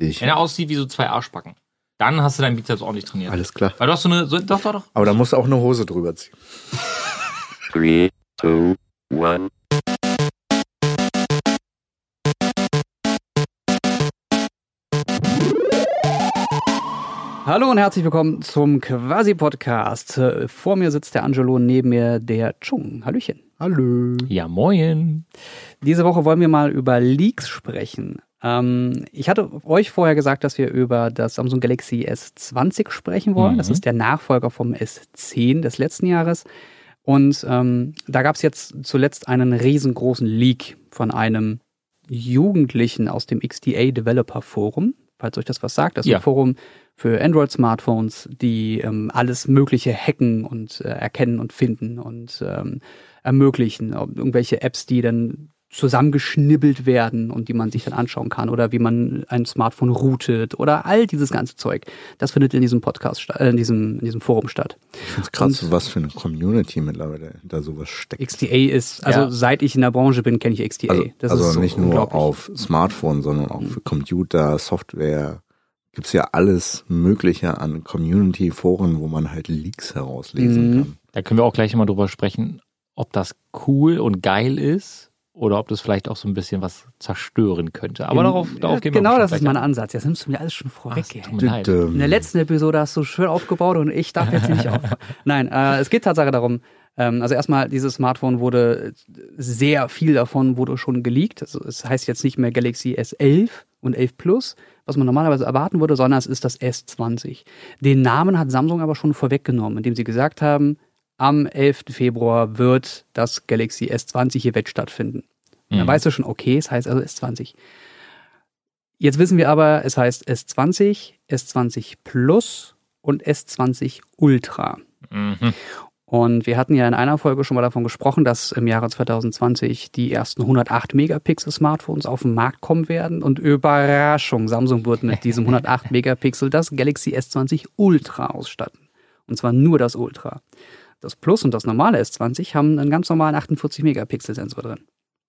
Ich. Wenn er aussieht wie so zwei Arschbacken. Dann hast du deinen Bizeps ordentlich trainiert. Alles klar. Weil du hast so eine, so, doch, doch, doch. Aber da musst du auch eine Hose drüber ziehen. Three, two, one. Hallo und herzlich willkommen zum Quasi-Podcast. Vor mir sitzt der Angelo, neben mir der Chung. Hallöchen. Hallo. Ja, moin. Diese Woche wollen wir mal über Leaks sprechen. Ähm, ich hatte euch vorher gesagt, dass wir über das Samsung Galaxy S20 sprechen wollen. Das Mhm. ist der Nachfolger vom S10 des letzten Jahres. Und ähm, da gab es jetzt zuletzt einen riesengroßen Leak von einem Jugendlichen aus dem XDA Developer Forum. Falls euch das was sagt, das ist Ja. ein Forum für Android-Smartphones, die ähm, alles Mögliche hacken und äh, erkennen und finden und ähm, ermöglichen. Irgendwelche Apps, die dann zusammengeschnibbelt werden und die man sich dann anschauen kann oder wie man ein Smartphone routet oder all dieses ganze Zeug. Das findet in diesem Podcast, äh, in diesem, in diesem Forum statt. Ich finde es krass, was für eine Community mittlerweile hinter sowas steckt. XDA ist, also Ja. seit ich in der Branche bin, kenne ich XDA. Also, das also ist so nicht nur. Mhm. auf Smartphone, sondern auch für Computer, Software. Gibt's ja alles Mögliche an Community-Foren, wo man halt Leaks herauslesen Mhm. kann. Da können wir auch gleich mal drüber sprechen, ob das cool und geil ist oder ob das vielleicht auch so ein bisschen was zerstören könnte. Aber darauf, darauf gehen wir Genau, das ist mein ein. Ansatz. Jetzt nimmst du mir alles schon vorweg. Ach. Düm. In der letzten Episode hast du schön aufgebaut und ich darf jetzt nicht auf. Nein, äh, es geht Tatsache darum, ähm, also erstmal, dieses Smartphone wurde, sehr viel davon wurde schon geleakt. Also es heißt jetzt nicht mehr Galaxy S11 und 11 Plus, was man normalerweise erwarten würde, sondern es ist das S20. Den Namen hat Samsung aber schon vorweggenommen, indem sie gesagt haben, am 11. Februar wird das Galaxy S20-Event stattfinden. Dann Mhm. weißt du schon, okay, es heißt also S20. Jetzt wissen wir aber, es heißt S20, S20 Plus und S20 Ultra. Mhm. Und wir hatten ja in einer Folge schon mal davon gesprochen, dass im Jahre 2020 die ersten 108 Megapixel Smartphones auf den Markt kommen werden. Und Überraschung, Samsung wird mit diesem 108 Megapixel das Galaxy S20 Ultra ausstatten. Und zwar nur das Ultra. Das Plus und das normale S20 haben einen ganz normalen 48 Megapixel Sensor drin.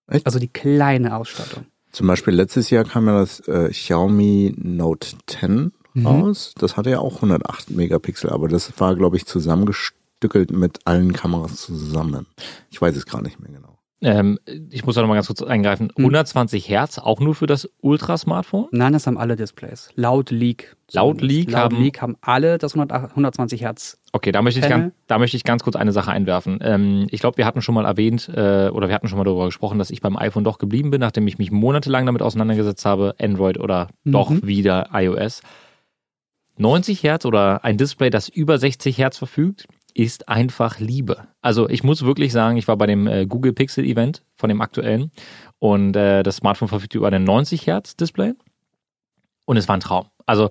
Echt? Also die kleine Ausstattung. Zum Beispiel letztes Jahr kam ja das äh, Xiaomi Note 10 Mhm. raus. Das hatte ja auch 108 Megapixel, aber das war, glaube ich, zusammengestückelt mit allen Kameras zusammen. Ich weiß es gar nicht mehr genau. Ähm, ich muss da nochmal ganz kurz eingreifen. Hm. 120 Hertz, auch nur für das Ultra-Smartphone? Nein, das haben alle Displays. Laut Leak. Laut. Leak Laut haben- Leak haben alle das 108 120 Hertz. Okay, da möchte ich, Panel. ganz, da möchte ich ganz kurz eine Sache einwerfen. Ähm, ich glaube, wir hatten schon mal erwähnt, äh, oder wir hatten schon mal darüber gesprochen, dass ich beim iPhone doch geblieben bin, nachdem ich mich monatelang damit auseinandergesetzt habe, Android oder doch Mhm. wieder iOS. 90 Hertz oder ein Display, das über 60 Hertz verfügt, ist einfach Liebe. Also ich muss wirklich sagen, ich war bei dem äh, Google Pixel Event von dem aktuellen und äh, das Smartphone verfügt über ein 90 Hertz Display und es war ein Traum. Also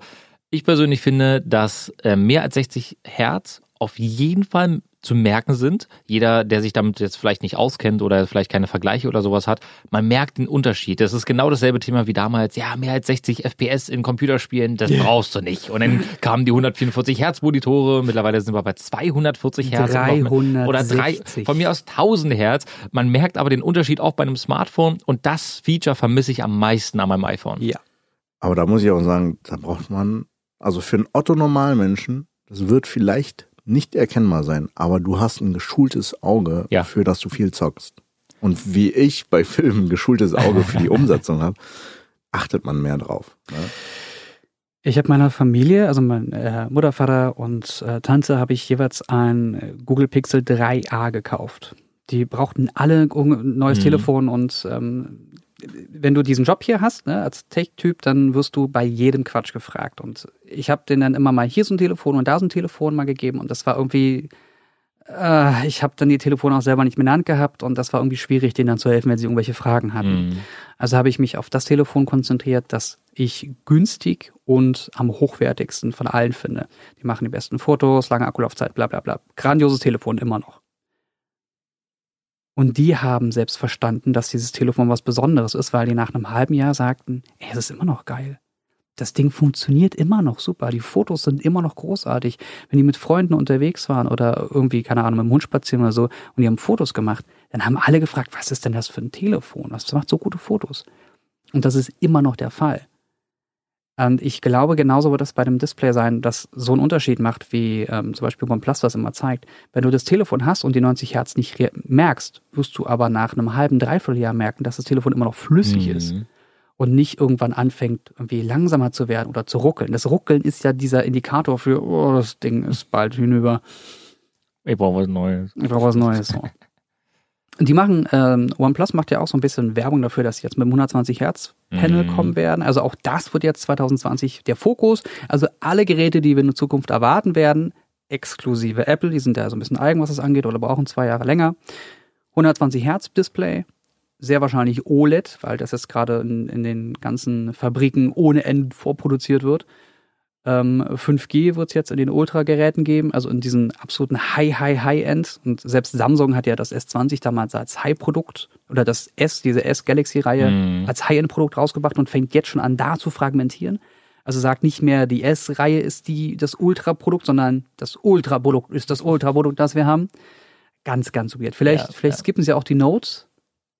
ich persönlich finde, dass äh, mehr als 60 Hertz auf jeden Fall zu merken sind. Jeder, der sich damit jetzt vielleicht nicht auskennt oder vielleicht keine Vergleiche oder sowas hat, man merkt den Unterschied. Das ist genau dasselbe Thema wie damals. Ja, mehr als 60 FPS in Computerspielen, das brauchst du nicht. Und dann kamen die 144 Hertz Monitore. Mittlerweile sind wir bei 240 Hertz. und noch mehr. Oder drei, 360. von mir aus 1000 Hertz. Man merkt aber den Unterschied auch bei einem Smartphone. Und das Feature vermisse ich am meisten an meinem iPhone. Ja. Aber da muss ich auch sagen, da braucht man, also für einen Otto-Normalmenschen, das wird vielleicht nicht erkennbar sein, aber du hast ein geschultes Auge, Ja. für das du viel zockst. Und wie ich bei Filmen ein geschultes Auge für die Umsetzung habe, achtet man mehr drauf. Ne? Ich habe meiner Familie, also mein äh, Mutter, Vater und äh, Tante, habe ich jeweils ein Google Pixel 3a gekauft. Die brauchten alle ein neues Mhm. Telefon und ähm, wenn du diesen Job hier hast, ne, als Tech-Typ, dann wirst du bei jedem Quatsch gefragt. Und ich habe denen dann immer mal hier so ein Telefon und da so ein Telefon mal gegeben und das war irgendwie, äh, ich habe dann die Telefone auch selber nicht mehr in der Hand gehabt und das war irgendwie schwierig, denen dann zu helfen, wenn sie irgendwelche Fragen hatten. Mhm. Also habe ich mich auf das Telefon konzentriert, das ich günstig und am hochwertigsten von allen finde. Die machen die besten Fotos, lange Akkulaufzeit, bla bla bla. Grandioses Telefon immer noch. Und die haben selbst verstanden, dass dieses Telefon was Besonderes ist, weil die nach einem halben Jahr sagten, ey, es ist immer noch geil. Das Ding funktioniert immer noch super. Die Fotos sind immer noch großartig. Wenn die mit Freunden unterwegs waren oder irgendwie, keine Ahnung, mit dem Hund spazieren oder so und die haben Fotos gemacht, dann haben alle gefragt, was ist denn das für ein Telefon? Was macht so gute Fotos? Und das ist immer noch der Fall. Und ich glaube, genauso wird das bei dem Display sein, dass so einen Unterschied macht, wie ähm, zum Beispiel OnePlus das immer zeigt. Wenn du das Telefon hast und die 90 Hertz nicht merkst, wirst du aber nach einem halben, dreiviertel Jahr merken, dass das Telefon immer noch flüssig ist Mhm. Und nicht irgendwann anfängt, irgendwie langsamer zu werden oder zu ruckeln. Das Ruckeln ist ja dieser Indikator für, oh, das Ding ist bald hinüber. Ich brauche was Neues. Ich brauche was Neues. So. Die machen, ähm, OnePlus macht ja auch so ein bisschen Werbung dafür, dass sie jetzt mit dem 120 Hertz Panel Mhm. kommen werden. Also auch das wird jetzt 2020 der Fokus. Also alle Geräte, die wir in Zukunft erwarten werden, exklusive Apple, die sind da so ein bisschen eigen, was das angeht, oder brauchen zwei Jahre länger. 120 Hertz Display, sehr wahrscheinlich OLED, weil das jetzt gerade in, in den ganzen Fabriken ohne Ende vorproduziert wird. Ähm, 5G wird es jetzt in den Ultra-Geräten geben, also in diesen absoluten High, High, High-End. Und selbst Samsung hat ja das S20 damals als High-Produkt oder das S, diese S-Galaxy-Reihe Mhm. als High-End-Produkt rausgebracht und fängt jetzt schon an, da zu fragmentieren. Also sagt nicht mehr, die S-Reihe ist die, das Ultra-Produkt, sondern das Ultra-Produkt ist das Ultra-Produkt, das wir haben. Ganz, ganz weird. Vielleicht, Ja, vielleicht ja. skippen sie auch die Notes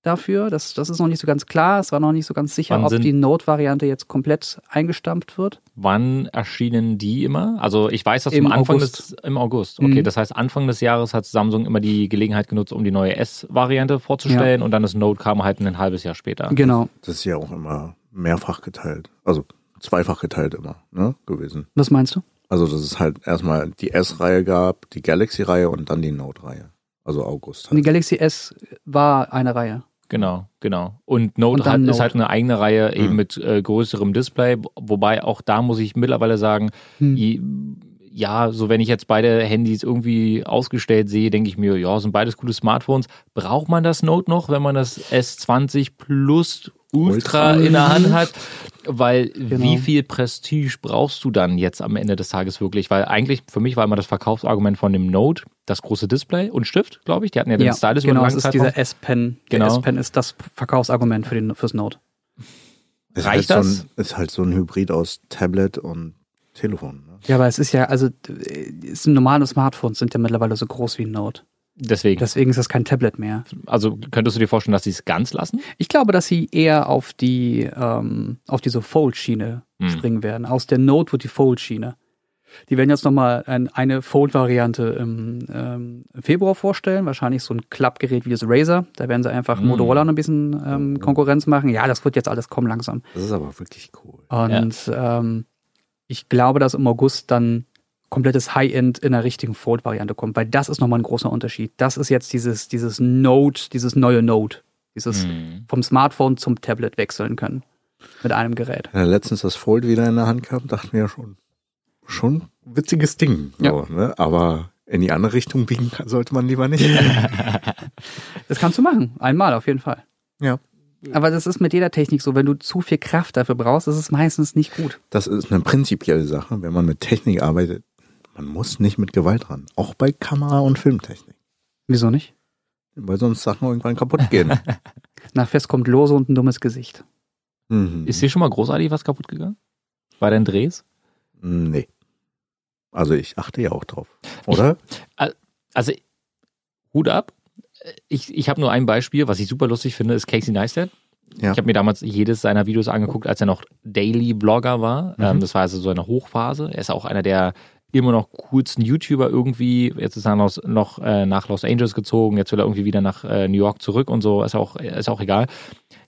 dafür. Das, das ist noch nicht so ganz klar. Es war noch nicht so ganz sicher, Wann ob die Note-Variante jetzt komplett eingestampft wird. Wann erschienen die immer? Also ich weiß, dass Im Anfang August. des im August. Okay, Mhm. das heißt Anfang des Jahres hat Samsung immer die Gelegenheit genutzt, um die neue S-Variante vorzustellen und dann das Note kam halt ein halbes Jahr später. Genau. Das ist ja auch immer mehrfach geteilt. Also zweifach geteilt immer, ne, gewesen. Was meinst du? Also, dass es halt erstmal die S-Reihe gab, die Galaxy-Reihe und dann die Note-Reihe. Also August. Die Halt. Galaxy S war eine Reihe. Genau, genau. Und Note Und hat, ist Note. halt eine eigene Reihe eben Mhm. mit äh, größerem Display, wobei auch da muss ich mittlerweile sagen, Hm. je, ja, so wenn ich jetzt beide Handys irgendwie ausgestellt sehe, denke ich mir, ja, sind beides gute Smartphones. Braucht man das Note noch, wenn man das S20 Plus Ultra Ultra. in der Hand hat? Weil Genau. wie viel Prestige brauchst du dann jetzt am Ende des Tages wirklich? Weil eigentlich für mich war immer das Verkaufsargument von dem Note das große Display und Stift, glaube ich. Die hatten ja den Stylus genau, über es einen ist dieser S-Pen. Genau. Der S-Pen ist das Verkaufsargument für den, fürs Note. ist reicht halt das? So ein, ist halt so ein Hybrid aus Tablet und Telefon. Ne? Ja, aber es ist ja, also äh, es sind normale Smartphones sind ja mittlerweile so groß wie ein Note. Deswegen. Deswegen ist das kein Tablet mehr. Also könntest du dir vorstellen, dass sie es ganz lassen? Ich glaube, dass sie eher auf die ähm, auf diese Fold-Schiene Hm. springen werden. Aus der Note wird die Fold-Schiene. Die werden jetzt nochmal ein, eine Fold-Variante im ähm, Februar vorstellen. Wahrscheinlich so ein Klappgerät wie das Razer. Da werden sie einfach Hm. Motorola noch ein bisschen ähm, Konkurrenz machen. Ja, das wird jetzt alles kommen langsam. Das ist aber wirklich cool. Und ähm, ich glaube, dass im August dann komplettes High-End in der richtigen Fold-Variante kommt, weil das ist nochmal ein großer Unterschied. Das ist jetzt dieses, dieses Note, dieses neue Note, dieses Hm. vom Smartphone zum Tablet wechseln können mit einem Gerät. Ja, letztens das Fold wieder in der Hand gehabt, dachten wir ja schon, schon witziges Ding. So, Ja. ne? Aber in die andere Richtung biegen sollte man lieber nicht. Das kannst du machen, einmal auf jeden Fall. Ja. Aber das ist mit jeder Technik so, wenn du zu viel Kraft dafür brauchst, ist es meistens nicht gut. Das ist eine prinzipielle Sache, wenn man mit Technik arbeitet. Man muss nicht mit Gewalt ran. Auch bei Kamera- und Filmtechnik. Wieso nicht? Weil sonst Sachen irgendwann kaputt gehen. Nach Fest kommt Lose und ein dummes Gesicht. mhm. Ist dir schon mal großartig was kaputt gegangen? Bei deinen Drehs? Nee. Also ich achte ja auch drauf. Oder? Also, Hut ab. Ich, ich habe nur ein Beispiel, was ich super lustig finde, ist Casey Neistat. Ja. Ich habe mir damals jedes seiner Videos angeguckt, als er noch Daily Blogger war. Mhm. Ähm, das war also so eine Hochphase. Er ist auch einer der immer noch coolsten YouTuber irgendwie. Jetzt ist er noch, noch äh, nach Los Angeles gezogen, jetzt will er irgendwie wieder nach äh, New York zurück und so, ist auch, ist auch egal.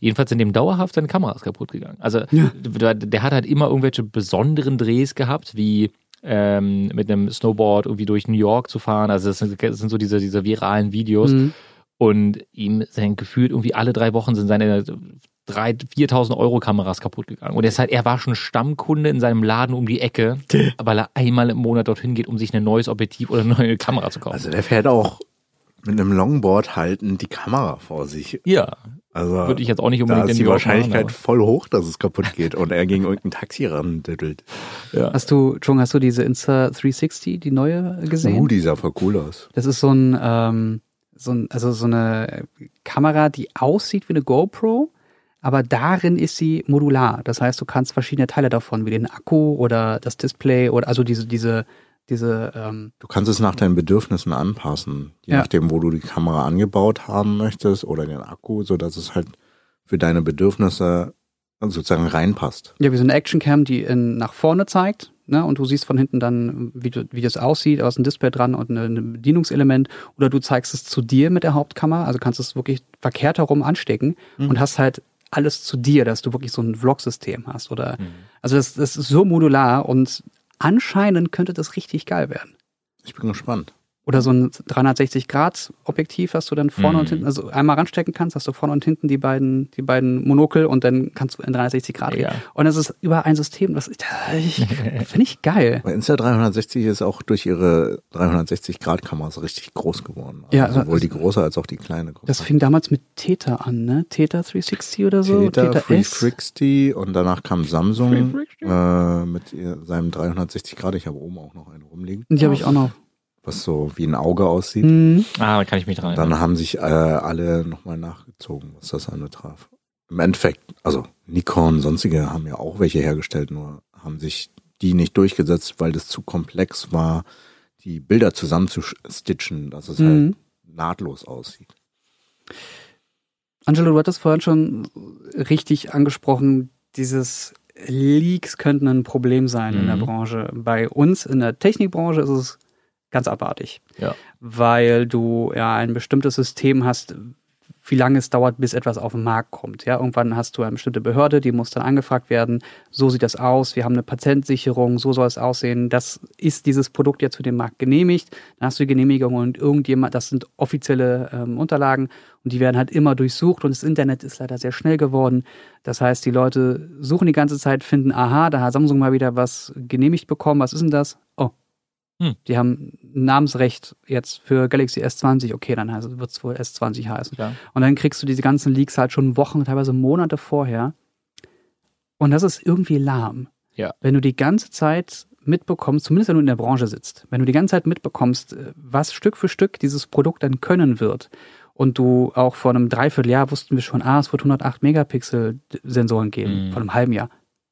Jedenfalls sind dem dauerhaft seine Kameras kaputt gegangen. Also Ja. der, der hat halt immer irgendwelche besonderen Drehs gehabt, wie ähm, mit einem Snowboard irgendwie durch New York zu fahren. Also das sind, das sind so diese, diese viralen Videos. Mhm. Und ihm sind gefühlt irgendwie alle drei Wochen sind seine 3.000, 4.000 Euro Kameras kaputt gegangen. Und er, ist halt, er war schon Stammkunde in seinem Laden um die Ecke, weil er einmal im Monat dorthin geht, um sich ein neues Objektiv oder eine neue Kamera zu kaufen. Also der fährt auch mit einem Longboard halten die Kamera vor sich. ja, Also würde ich jetzt auch nicht da unbedingt ist in die Wahrscheinlichkeit machen, voll hoch, dass es kaputt geht und er gegen irgendein Taxi randüttelt. ja. Hast du, Chung, hast du diese Insta 360, die neue gesehen? Uh, die sah voll cool aus. Das ist so ein, ähm, so ein, also so eine Kamera, die aussieht wie eine GoPro, aber darin ist sie modular. Das heißt, du kannst verschiedene Teile davon, wie den Akku oder das Display oder also diese, diese, diese, ähm, Du kannst es nach deinen Bedürfnissen anpassen, je Ja. nachdem, wo du die Kamera angebaut haben möchtest oder den Akku, so dass es halt für deine Bedürfnisse sozusagen reinpasst. Ja, wie so eine Actioncam, die in, nach vorne zeigt, ne? Und du siehst von hinten dann, wie, du, wie das aussieht, da ist ein Display dran und ein, Bedienungselement. Oder du zeigst es zu dir mit der Hauptkamera, also kannst es wirklich verkehrt herum anstecken und hast halt alles zu dir, dass du wirklich so ein Vlog-System hast. Oder also das, das ist so modular und anscheinend könnte das richtig geil werden. Ich bin gespannt. Oder so ein 360-Grad-Objektiv, was du dann vorne Mhm. und hinten, also einmal ranstecken kannst, hast du vorne und hinten die beiden, die beiden Monokel und dann kannst du in 360 Grad Ja. drehen. Und das ist über ein System, das ich, finde ich geil. Bei Insta360 ist auch durch ihre 360-Grad-Kameras richtig groß geworden. Also Ja, sowohl die große als auch die kleine. Das fing damals mit Theta an, ne? Theta 360 oder so? Theta, S. 360 und danach kam Samsung 360? äh, mit ihr, seinem 360 Grad. Ich habe oben auch noch eine rumliegen, Die habe ich auch noch. Was so wie ein Auge aussieht. Mhm. Ah, da kann ich mich dran Dann haben sich äh, alle nochmal nachgezogen, was das anbetraf. Im Endeffekt, also Nikon, sonstige haben ja auch welche hergestellt, nur haben sich die nicht durchgesetzt, weil das zu komplex war, die Bilder zusammenzustitchen, dass es halt Mhm. nahtlos aussieht. Angelo, du hattest vorhin schon richtig angesprochen, dieses Leaks könnten ein Problem sein in der Mhm. Branche. Bei uns in der Technikbranche ist es ganz abartig. Ja. Weil du ja ein bestimmtes System hast, wie lange es dauert, bis etwas auf den Markt kommt. Ja, irgendwann hast du eine bestimmte Behörde, die muss dann angefragt werden. So sieht das aus. Wir haben eine Patentsicherung. So soll es aussehen. Das ist dieses Produkt jetzt für den Markt genehmigt. Dann hast du die Genehmigung und irgendjemand, das sind offizielle ähm, Unterlagen und die werden halt immer durchsucht und das Internet ist leider sehr schnell geworden. Das heißt, die Leute suchen die ganze Zeit, finden, aha, da hat Samsung mal wieder was genehmigt bekommen. Was ist denn das? Hm. Die haben Namensrecht jetzt für Galaxy S20. Okay, dann wird es wohl S20 heißen. Ja. Und dann kriegst du diese ganzen Leaks halt schon Wochen, teilweise Monate vorher. Und das ist irgendwie lahm. Ja. Wenn du die ganze Zeit mitbekommst, zumindest wenn du in der Branche sitzt, wenn du die ganze Zeit mitbekommst, äh, was Stück für Stück dieses Produkt dann können wird und du auch vor einem Dreivierteljahr wussten wir schon, ah, es wird 108 Megapixel Sensoren geben, Mhm. vor einem halben Jahr.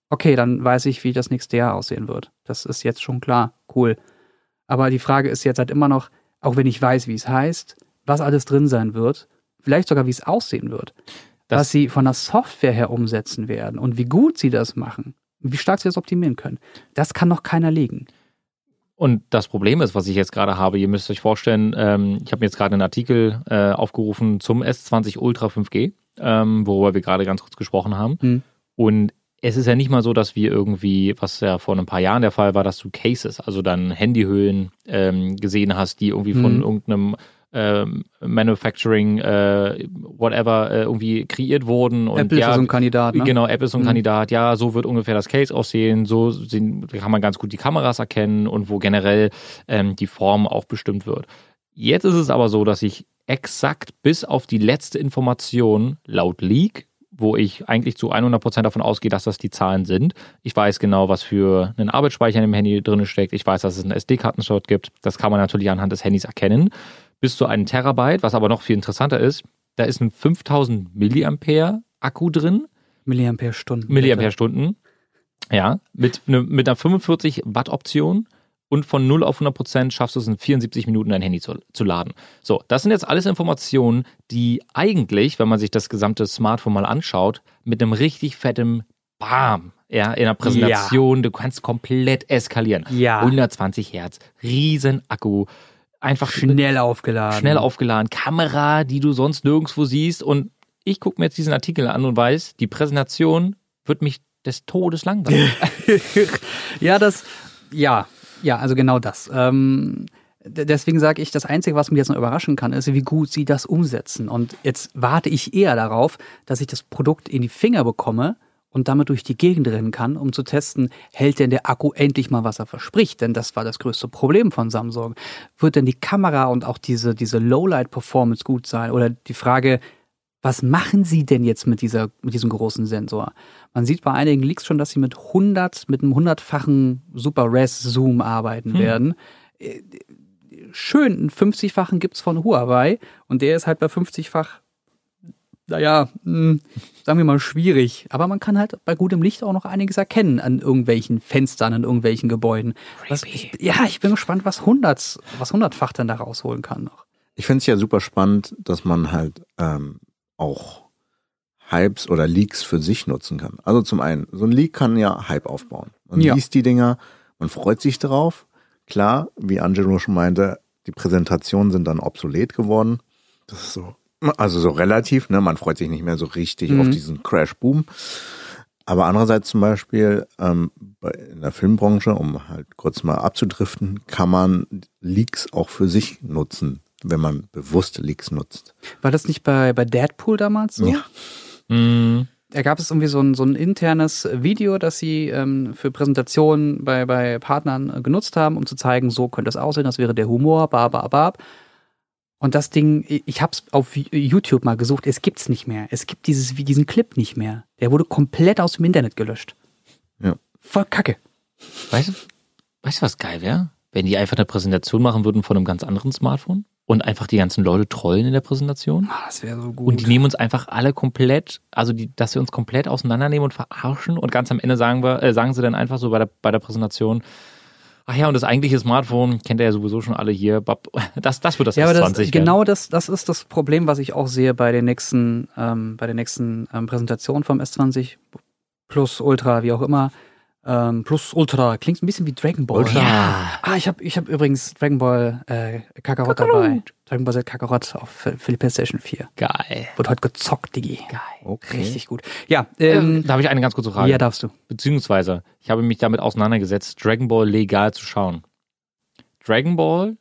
Okay, dann weiß ich, wie das nächste Jahr aussehen wird. Das ist jetzt schon klar, cool. Aber die Frage ist jetzt halt immer noch, auch wenn ich weiß, wie es heißt, was alles drin sein wird, vielleicht sogar wie es aussehen wird, Das- was sie von der Software her umsetzen werden und wie gut sie das machen, wie stark sie das optimieren können. Das kann noch keiner legen. Und das Problem ist, was ich jetzt gerade habe, ihr müsst euch vorstellen, ähm, ich habe mir jetzt gerade einen Artikel äh, aufgerufen zum S20 Ultra 5G, ähm, worüber wir gerade ganz kurz gesprochen haben. Hm. Und es ist ja nicht mal so, dass wir irgendwie, was ja vor ein paar Jahren der Fall war, dass du Cases, also dann Handyhüllen ähm, gesehen hast, die irgendwie von Mhm. irgendeinem ähm, Manufacturing, äh, whatever, äh, irgendwie kreiert wurden. Und Apple ja, ist so ein Kandidat, ne? Genau, App ist so ein Mhm. Kandidat. Ja, so wird ungefähr das Case aussehen. So sehen, kann man ganz gut die Kameras erkennen und wo generell ähm, die Form auch bestimmt wird. Jetzt ist es aber so, dass ich exakt bis auf die letzte Information laut Leak, wo ich eigentlich zu 100% davon ausgehe, dass das die Zahlen sind. Ich weiß genau, was für einen Arbeitsspeicher in dem Handy drin steckt. Ich weiß, dass es einen SD-Kartenslot gibt. Das kann man natürlich anhand des Handys erkennen. Bis zu einem Terabyte, was aber noch viel interessanter ist, da ist ein 5000 Milliampere Akku drin. Milliampere-Stunden. Milliampere-Stunden. Ja, mit, ne, mit einer 45 Watt Option und von 0 auf 100 Prozent schaffst du es in 74 Minuten dein Handy zu, zu laden. So, das sind jetzt alles Informationen, die eigentlich, wenn man sich das gesamte Smartphone mal anschaut, mit einem richtig fetten Bam, ja, in der Präsentation, du kannst komplett eskalieren. Ja. 120 Hertz, riesen Akku, einfach Schnell aufgeladen. schnell aufgeladen, Kamera, die du sonst nirgendwo siehst. Und ich gucke mir jetzt diesen Artikel an und weiß, die Präsentation wird mich des Todes langweilen. ja, das, ja, ja, also genau das. Ähm, deswegen sage ich, das Einzige, was mich jetzt noch überraschen kann, ist, wie gut sie das umsetzen. Und jetzt warte ich eher darauf, dass ich das Produkt in die Finger bekomme und damit durch die Gegend rennen kann, um zu testen, hält denn der Akku endlich mal, was er verspricht? Denn das war das größte Problem von Samsung. Wird denn die Kamera und auch diese, diese Lowlight-Performance gut sein? Oder die Frage, was machen Sie denn jetzt mit dieser, mit diesem großen Sensor? Man sieht bei einigen Leaks schon, dass sie mit 100, mit einem hundertfachen Super Res Zoom arbeiten werden. Äh, Schön, einen 50-fachen gibt's von Huawei und der ist halt bei 50-fach, naja, mh, sagen wir mal schwierig. Aber man kann halt bei gutem Licht auch noch einiges erkennen an irgendwelchen Fenstern, an irgendwelchen Gebäuden. Was, ich, ja, ich bin gespannt, was 100, was 100-fach dann da rausholen kann noch. Ich finde es ja super spannend, dass man halt ähm, auch Hypes oder Leaks für sich nutzen kann. Also zum einen, so ein Leak kann ja Hype aufbauen. Man Ja. liest die Dinger, man freut sich drauf. Klar, wie Angelo schon meinte, die Präsentationen sind dann obsolet geworden. Das ist so, also so relativ, ne? Man freut sich nicht mehr so richtig Mhm. auf diesen Crash-Boom. Aber andererseits zum Beispiel ähm, bei, in der Filmbranche, um halt kurz mal abzudriften, kann man Leaks auch für sich nutzen, wenn man bewusst Leaks nutzt. War das nicht bei, bei Deadpool damals so? Ja. Mm, Da gab es irgendwie so ein, so ein internes Video, das sie ähm, für Präsentationen bei, bei Partnern äh, genutzt haben, um zu zeigen, so könnte es aussehen, das wäre der Humor, bab, bab, bab. Und das Ding, ich hab's auf YouTube mal gesucht, es gibt's nicht mehr. Es gibt dieses, wie diesen Clip nicht mehr. Der wurde komplett aus dem Internet gelöscht. Ja. Voll kacke. weißt, du, weißt du, was geil wäre? Wenn die einfach eine Präsentation machen würden von einem ganz anderen Smartphone und einfach die ganzen Leute trollen in der Präsentation. Ah, das wäre so gut. Und die nehmen uns einfach alle komplett, also die, dass wir uns komplett auseinandernehmen und verarschen und ganz am Ende sagen wir, äh, sagen sie dann einfach so bei der, bei der Präsentation, ach ja, und das eigentliche Smartphone kennt ihr ja sowieso schon alle hier. Das, das wird das ja, aber S20 das, werden. genau das, das ist das Problem, was ich auch sehe bei den nächsten, ähm, bei der nächsten ähm, Präsentation vom S20 Plus Ultra, wie auch immer. Ähm, Plus Ultra klingt ein bisschen wie Dragon Ball. Ultra. Ja. Ah, ich habe ich hab übrigens Dragon Ball äh, Kakarot dabei. Dragon Ball Z Kakarot auf für für die PlayStation 4. Geil. Wird heute gezockt, Digi. Geil. Okay. Richtig gut. Ja, ähm, da habe ich eine ganz kurze Frage. ja, darfst du. Beziehungsweise, ich habe mich damit auseinandergesetzt, Dragon Ball legal zu schauen. Dragon Ball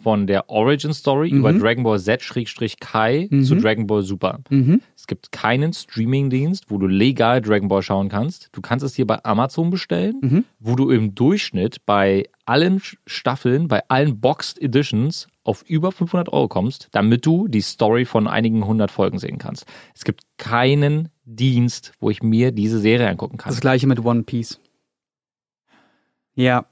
von der Origin Story Mhm. über Dragon Ball Z-Kai Mhm. zu Dragon Ball Super. Mhm. Es gibt keinen Streaming-Dienst, wo du legal Dragon Ball schauen kannst. Du kannst es hier bei Amazon bestellen, Mhm. wo du im Durchschnitt bei allen Staffeln, bei allen Boxed Editions auf über 500 Euro kommst, damit du die Story von einigen hundert Folgen sehen kannst. Es gibt keinen Dienst, wo ich mir diese Serie angucken kann. Das gleiche mit One Piece. Ja.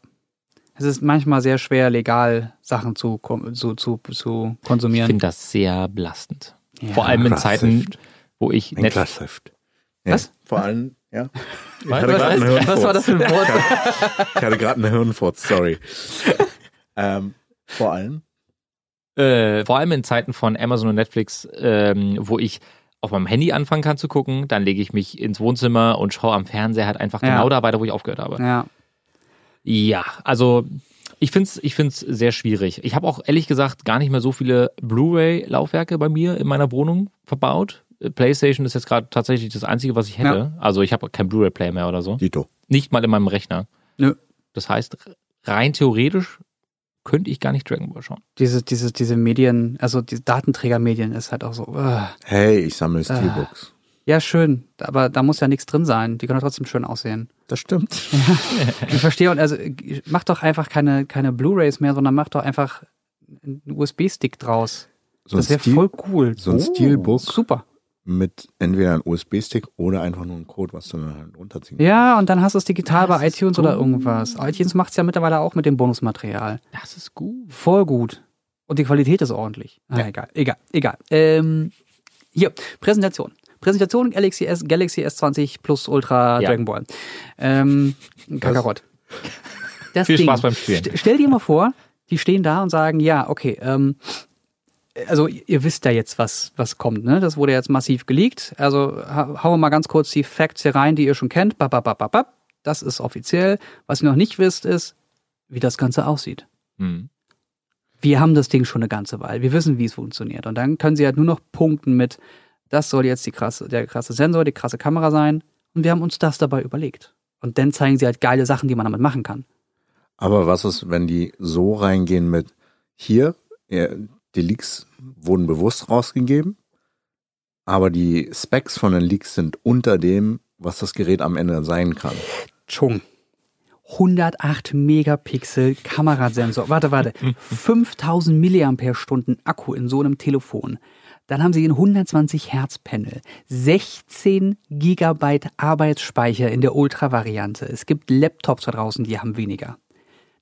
Es ist manchmal sehr schwer, legal Sachen zu, zu, zu, zu Ich konsumieren. finde das sehr belastend. Ja. Vor allem in Zeiten, wo ich Ein Netflix. Ja. Was? Vor allem, ja. Ich Was? hatte Was? gerade einen Hirnfurz. Was war das für ein Wort? Ich hatte gerade einen Hirnfurz, sorry. ähm, vor allem, Äh, vor allem in Zeiten von Amazon und Netflix, ähm, wo ich auf meinem Handy anfangen kann zu gucken, dann lege ich mich ins Wohnzimmer und schaue am Fernseher halt einfach Ja. genau da weiter, wo ich aufgehört habe. Ja. Ja, also ich finde es ich find's sehr schwierig. Ich habe auch ehrlich gesagt gar nicht mehr so viele Blu-ray-Laufwerke bei mir in meiner Wohnung verbaut. PlayStation ist jetzt gerade tatsächlich das Einzige, was ich hätte. Also ich habe kein Blu-ray-Player mehr oder so. Dito. Nicht mal in meinem Rechner. Nö. Das heißt, rein theoretisch könnte ich gar nicht Dragon Ball schauen. Diese, diese, diese Medien, also die Datenträgermedien ist halt auch so. Uh. Hey, ich sammle Steelbooks. Ja, schön. Aber da muss ja nichts drin sein. Die können doch trotzdem schön aussehen. Das stimmt. Ich verstehe und also mach doch einfach keine, keine Blu-Rays mehr, sondern mach doch einfach einen USB-Stick draus. So das wäre voll cool. so ein Steelbook. Super. mit entweder einem USB-Stick oder einfach nur einem Code, was du dann halt runterziehen Ja, und dann hast du es digital Das bei iTunes oder irgendwas. iTunes macht's ja mittlerweile auch mit dem Bonusmaterial. Das ist gut. Voll gut. Und die Qualität ist ordentlich. Ah, Ja. Egal, egal, egal. Ähm, hier, Präsentation. Präsentation Galaxy, S, Galaxy S20 plus Ultra Ja. Dragon Ball. Ähm, Kakarott. Das Viel Ding. Spaß beim Spielen. St stell dir mal vor, die stehen da und sagen, ja, okay, ähm, also ihr wisst ja jetzt, was, was kommt, ne? Das wurde jetzt massiv geleakt. Also ha hauen wir mal ganz kurz die Facts hier rein, die ihr schon kennt. Bap, bap, bap, bap. Das ist offiziell. Was ihr noch nicht wisst, ist, wie das Ganze aussieht. Hm. Wir haben das Ding schon eine ganze Weile. Wir wissen, wie es funktioniert. Und dann können sie halt nur noch punkten mit, das soll jetzt die krasse, der krasse Sensor, die krasse Kamera sein. Und wir haben uns das dabei überlegt. Und dann zeigen sie halt geile Sachen, die man damit machen kann. Aber was ist, wenn die so reingehen mit hier, die Leaks wurden bewusst rausgegeben, aber die Specs von den Leaks sind unter dem, was das Gerät am Ende sein kann. Chung. 108 Megapixel Kamerasensor. Warte, warte. 5000 Milliampere-Stunden Akku in so einem Telefon. Dann haben sie den 120 Hertz Panel. 16 Gigabyte Arbeitsspeicher in der Ultra-Variante. Es gibt Laptops da draußen, die haben weniger.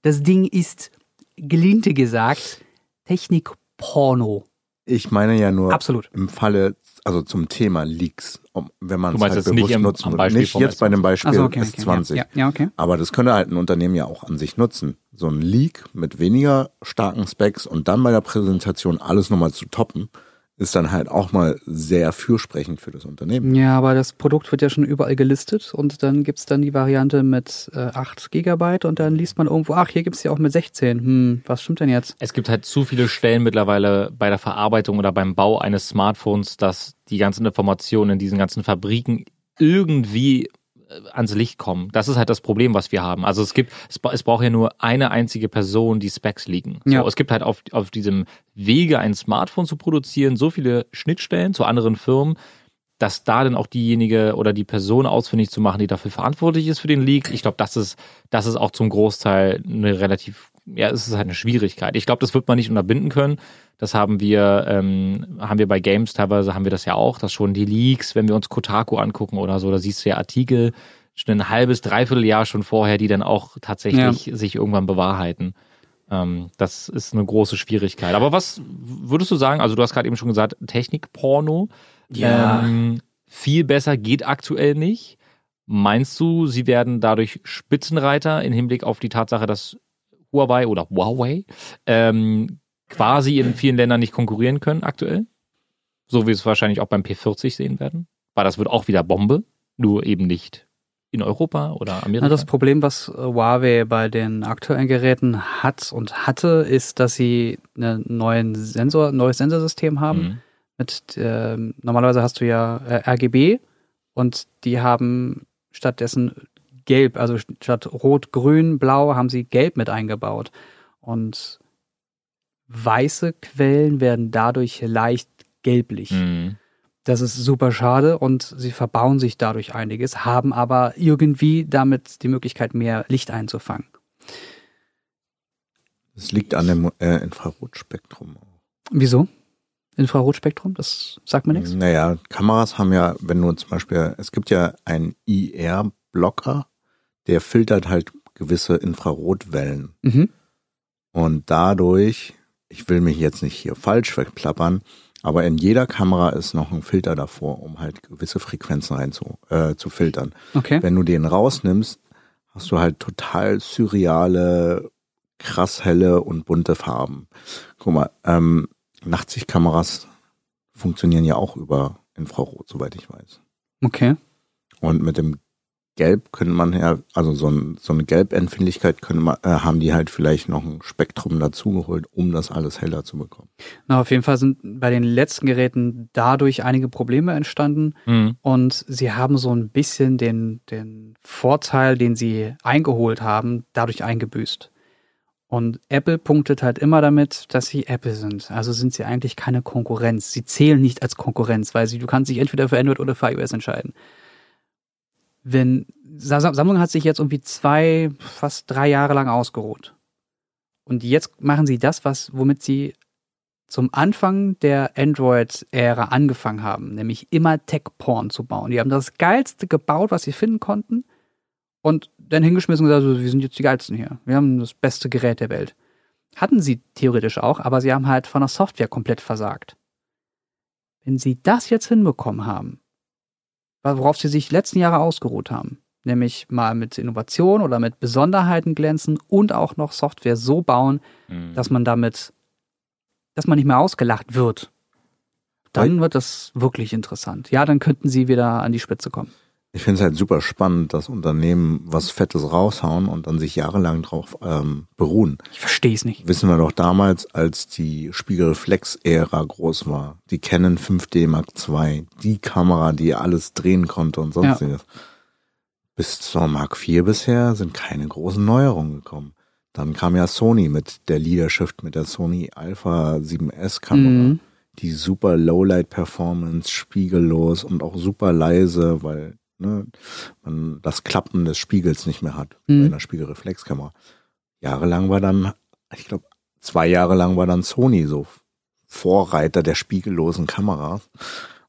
Das Ding ist, gelinde gesagt, Technik-Porno. Ich meine ja nur Absolut. im Falle, also zum Thema Leaks, wenn man es halt nicht bewusst im- nutzen würde. Beispiel Nicht jetzt bei dem Beispiel Also okay, okay, S20. Ja, ja, okay. Aber das könnte halt ein Unternehmen ja auch an sich nutzen. So ein Leak mit weniger starken Specs und dann bei der Präsentation alles nochmal zu toppen, ist dann halt auch mal sehr fürsprechend für das Unternehmen. Ja, aber das Produkt wird ja schon überall gelistet und dann gibt's dann die Variante mit äh, 8 Gigabyte und dann liest man irgendwo, ach, hier gibt's ja auch mit 16. Hm, was stimmt denn jetzt? Es gibt halt zu viele Stellen mittlerweile bei der Verarbeitung oder beim Bau eines Smartphones, dass die ganzen Informationen in diesen ganzen Fabriken irgendwie ans Licht kommen. Das ist halt das Problem, was wir haben. Also es gibt, es, es braucht ja nur eine einzige Person, die Specs liegen. So, Ja. Es gibt halt auf, auf diesem Wege, ein Smartphone zu produzieren, so viele Schnittstellen zu anderen Firmen, dass da dann auch diejenige oder die Person ausfindig zu machen, die dafür verantwortlich ist für den Leak. Ich glaube, das ist, das ist auch zum Großteil eine relativ, ja, es ist halt eine Schwierigkeit. Ich glaube, das wird man nicht unterbinden können. Das haben wir, ähm, haben wir bei Games teilweise, haben wir das ja auch, dass schon die Leaks, wenn wir uns Kotaku angucken oder so, da siehst du ja Artikel schon ein halbes, dreiviertel Jahr schon vorher, die dann auch tatsächlich sich irgendwann bewahrheiten. Ähm, das ist eine große Schwierigkeit. Aber was würdest du sagen? Also du hast gerade eben schon gesagt, Technikporno. Ja. Ähm, viel besser geht aktuell nicht. Meinst du, sie werden dadurch Spitzenreiter im Hinblick auf die Tatsache, dass Huawei oder Huawei ähm, quasi in vielen Ländern nicht konkurrieren können aktuell? So wie wir es wahrscheinlich auch beim P40 sehen werden. Weil das wird auch wieder Bombe, nur eben nicht in Europa oder Amerika. Das Problem, was äh, Huawei bei den aktuellen Geräten hat und hatte, ist, dass sie einen neuen Sensor, ein neues Sensorsystem haben. Mhm. Mit ähm, normalerweise hast du ja äh, RGB und die haben stattdessen gelb, also statt rot, grün, blau haben sie gelb mit eingebaut. Und weiße Quellen werden dadurch leicht gelblich. Mhm. Das ist super schade und sie verbauen sich dadurch einiges, haben aber irgendwie damit die Möglichkeit, mehr Licht einzufangen. Es liegt an dem äh, Infrarotspektrum. Wieso? Infrarotspektrum, das sagt mir nichts. Naja, Kameras haben ja, wenn du zum Beispiel, es gibt ja einen IR-Blocker, der filtert halt gewisse Infrarotwellen. Mhm. Und dadurch, ich will mich jetzt nicht hier falsch verplappern, aber in jeder Kamera ist noch ein Filter davor, um halt gewisse Frequenzen rein zu, äh, zu filtern. Okay. Wenn du den rausnimmst, hast du halt total surreale, krass helle und bunte Farben. Guck mal, ähm, Nachtsichtkameras funktionieren ja auch über Infrarot, soweit ich weiß. Okay. Und mit dem Gelb könnte man ja, also so, ein, so eine Gelbempfindlichkeit könnte man, äh, haben die halt vielleicht noch ein Spektrum dazugeholt, um das alles heller zu bekommen. Na, auf jeden Fall sind bei den letzten Geräten dadurch einige Probleme entstanden Mhm. und sie haben so ein bisschen den, den Vorteil, den sie eingeholt haben, dadurch eingebüßt. Und Apple punktet halt immer damit, dass sie Apple sind. Also sind sie eigentlich keine Konkurrenz. Sie zählen nicht als Konkurrenz, weil sie, du kannst dich entweder für Android oder für iOS entscheiden. Wenn Sa- Samsung hat sich jetzt irgendwie zwei, fast drei Jahre lang ausgeruht. Und jetzt machen sie das, was, womit sie zum Anfang der Android-Ära angefangen haben, nämlich immer Tech-Porn zu bauen. Die haben das Geilste gebaut, was sie finden konnten und dann hingeschmissen und gesagt, wir sind jetzt die Geilsten hier. Wir haben das beste Gerät der Welt. Hatten sie theoretisch auch, aber sie haben halt von der Software komplett versagt. Wenn sie das jetzt hinbekommen haben, worauf sie sich die letzten Jahre ausgeruht haben, nämlich mal mit Innovation oder mit Besonderheiten glänzen und auch noch Software so bauen, Mhm. dass man damit, dass man nicht mehr ausgelacht wird, dann wird das wirklich interessant. Ja, dann könnten sie wieder an die Spitze kommen. Ich finde es halt super spannend, dass Unternehmen was Fettes raushauen und dann sich jahrelang drauf ähm, beruhen. Ich verstehe es nicht. Wissen wir doch damals, als die Spiegelreflex-Ära groß war, die Canon 5D Mark II, die Kamera, die alles drehen konnte und sonstiges. Bis zur Mark IV bisher sind keine großen Neuerungen gekommen. Dann kam ja Sony mit der Leadership mit der Sony Alpha 7S Kamera, Mhm. die super Lowlight Performance, spiegellos und auch super leise, weil ne, man das Klappen des Spiegels nicht mehr hat Mhm. bei einer Spiegelreflexkamera. Jahrelang war dann, ich glaube, zwei Jahre lang war dann Sony so Vorreiter der spiegellosen Kameras.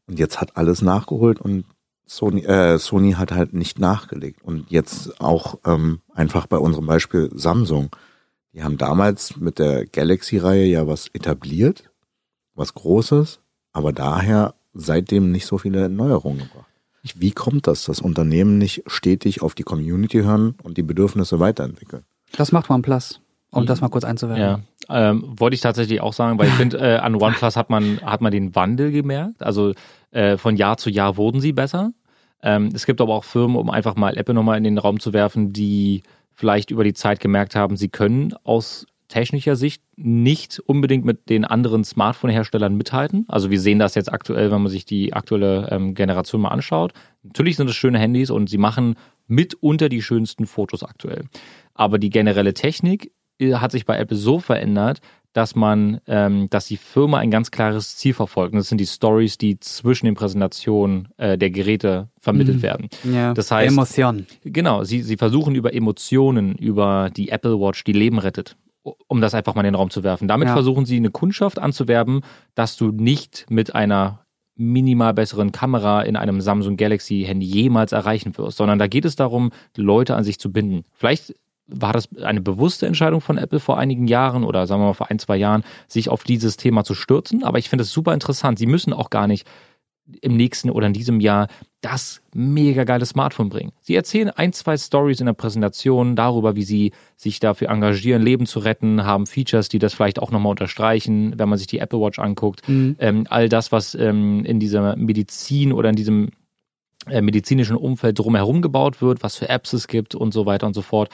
Und jetzt hat alles nachgeholt und Sony, äh, Sony hat halt nicht nachgelegt. Und jetzt auch ähm, einfach bei unserem Beispiel Samsung. Die haben damals mit der Galaxy-Reihe ja was etabliert, was Großes, aber daher seitdem nicht so viele Neuerungen gebracht. Wie kommt das, dass Unternehmen nicht stetig auf die Community hören und die Bedürfnisse weiterentwickeln? Das macht OnePlus, um das mal kurz einzuwerfen. Ja, Ähm, wollte ich tatsächlich auch sagen, weil ich finde, äh, an OnePlus hat man, hat man den Wandel gemerkt. Also äh, von Jahr zu Jahr wurden sie besser. Ähm, es gibt aber auch Firmen, um einfach mal Apple nochmal in den Raum zu werfen, die vielleicht über die Zeit gemerkt haben, sie können aus technischer Sicht nicht unbedingt mit den anderen Smartphone-Herstellern mithalten. Also wir sehen das jetzt aktuell, wenn man sich die aktuelle ähm, Generation mal anschaut. Natürlich sind es schöne Handys und sie machen mitunter die schönsten Fotos aktuell. Aber die generelle Technik äh, hat sich bei Apple so verändert, dass man, ähm, dass die Firma ein ganz klares Ziel verfolgt. Und das sind die Stories, die zwischen den Präsentationen äh, der Geräte vermittelt Mhm. werden. Ja, Das heißt- Emotion. Genau, sie, sie versuchen über Emotionen, über die Apple Watch, die Leben rettet, um das einfach mal in den Raum zu werfen. Damit Ja. versuchen sie eine Kundschaft anzuwerben, dass du nicht mit einer minimal besseren Kamera in einem Samsung Galaxy Handy jemals erreichen wirst, sondern da geht es darum, Leute an sich zu binden. Vielleicht war das eine bewusste Entscheidung von Apple vor einigen Jahren oder sagen wir mal vor ein, zwei Jahren, sich auf dieses Thema zu stürzen. Aber ich finde es super interessant. Sie müssen auch gar nicht im nächsten oder in diesem Jahr das mega geile Smartphone bringen. Sie erzählen ein, zwei Stories in der Präsentation darüber, wie sie sich dafür engagieren, Leben zu retten, haben Features, die das vielleicht auch nochmal unterstreichen, wenn man sich die Apple Watch anguckt. Mhm. Ähm, all das, was ähm, in dieser Medizin oder in diesem äh, medizinischen Umfeld drumherum gebaut wird, was für Apps es gibt und so weiter und so fort.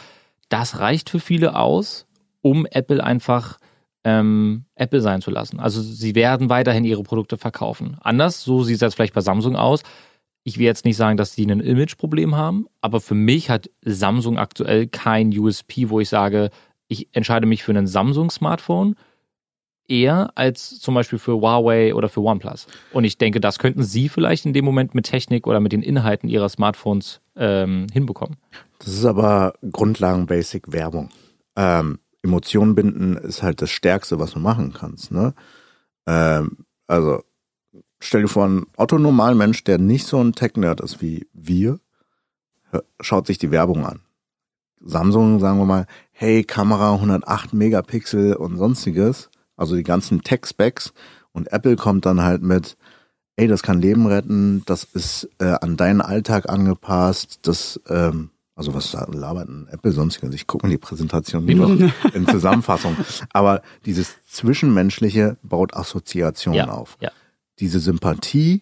Das reicht für viele aus, um Apple einfach ähm, Apple sein zu lassen. Also sie werden weiterhin ihre Produkte verkaufen. Anders, so sieht es jetzt vielleicht bei Samsung aus. Ich will jetzt nicht sagen, dass die ein Imageproblem haben, aber für mich hat Samsung aktuell kein USP, wo ich sage, ich entscheide mich für ein Samsung-Smartphone eher als zum Beispiel für Huawei oder für OnePlus. Und ich denke, das könnten Sie vielleicht in dem Moment mit Technik oder mit den Inhalten Ihrer Smartphones ähm, hinbekommen. Das ist aber Grundlagen-Basic Werbung. Ähm, Emotionen binden ist halt das Stärkste, was du machen kannst. Ne? Ähm, also stell dir vor, ein autonormal Mensch, der nicht so ein Tech-Nerd ist wie wir, schaut sich die Werbung an. Samsung, sagen wir mal, hey, Kamera 108 Megapixel und sonstiges, also die ganzen Tech-Specs. Und Apple kommt dann halt mit, ey, das kann Leben retten, das ist äh, an deinen Alltag angepasst, das, ähm, also was labert ein Apple sonstiges? Ich gucke mir die Präsentation nur noch in Zusammenfassung. Aber dieses Zwischenmenschliche baut Assoziationen Ja, auf. ja. Diese Sympathie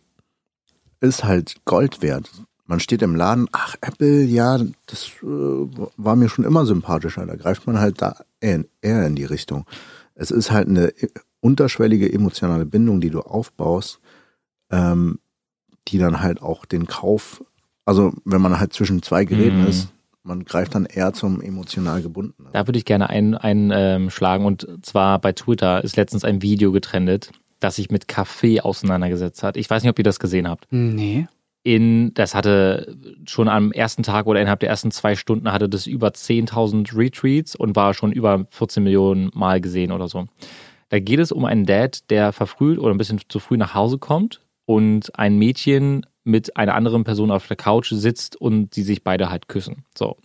ist halt Gold wert. Man steht im Laden, ach, Apple, ja, das äh, war mir schon immer sympathischer. Da greift man halt da eher, eher in die Richtung. Es ist halt eine unterschwellige emotionale Bindung, die du aufbaust, ähm, die dann halt auch den Kauf, also wenn man halt zwischen zwei Geräten Mhm. ist, man greift dann eher zum emotional gebundenen. Da würde ich gerne einschlagen ein, ähm, schlagen. und zwar bei Twitter ist letztens ein Video getrendet, das sich mit Kaffee auseinandergesetzt hat. Ich weiß nicht, ob ihr das gesehen habt. Nee. in, das hatte schon am ersten Tag oder innerhalb der ersten zwei Stunden hatte das über 10.000 Retweets und war schon über 14 Millionen Mal gesehen oder so. Da geht es um einen Dad, der verfrüht oder ein bisschen zu früh nach Hause kommt und ein Mädchen mit einer anderen Person auf der Couch sitzt und sie sich beide halt küssen. So.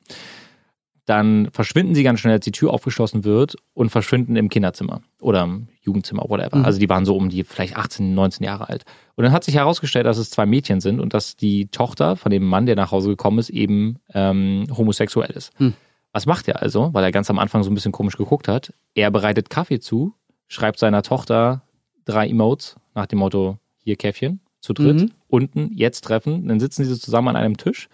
Dann verschwinden sie ganz schnell, als die Tür aufgeschlossen wird und verschwinden im Kinderzimmer oder im Jugendzimmer, whatever. Mhm. Also die waren so um die vielleicht 18, 19 Jahre alt. Und dann hat sich herausgestellt, dass es zwei Mädchen sind und dass die Tochter von dem Mann, der nach Hause gekommen ist, eben ähm, homosexuell ist. Hm. Was macht er also? Weil er ganz am Anfang so ein bisschen komisch geguckt hat. Er bereitet Kaffee zu, schreibt seiner Tochter drei Emotes nach dem Motto, hier Käffchen, zu dritt, Mhm. Unten, jetzt treffen. Dann sitzen sie so zusammen an einem Tisch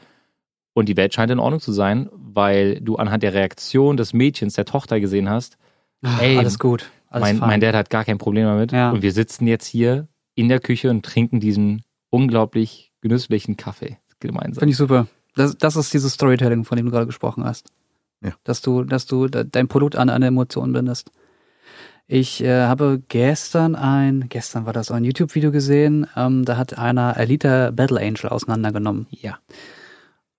und die Welt scheint in Ordnung zu sein, weil du anhand der Reaktion des Mädchens, der Tochter gesehen hast, Ach, Ey, alles gut. Alles mein, mein Dad hat gar kein Problem damit. Ja. Und wir sitzen jetzt hier in der Küche und trinken diesen unglaublich genüsslichen Kaffee gemeinsam. Finde ich super. Das, das ist dieses Storytelling, von dem du gerade gesprochen hast. Ja. Dass du, dass du de- dein Produkt an eine Emotion bindest. Ich äh, habe gestern ein, gestern war das ein YouTube-Video gesehen, ähm, da hat einer Alita Battle Angel auseinandergenommen. Ja.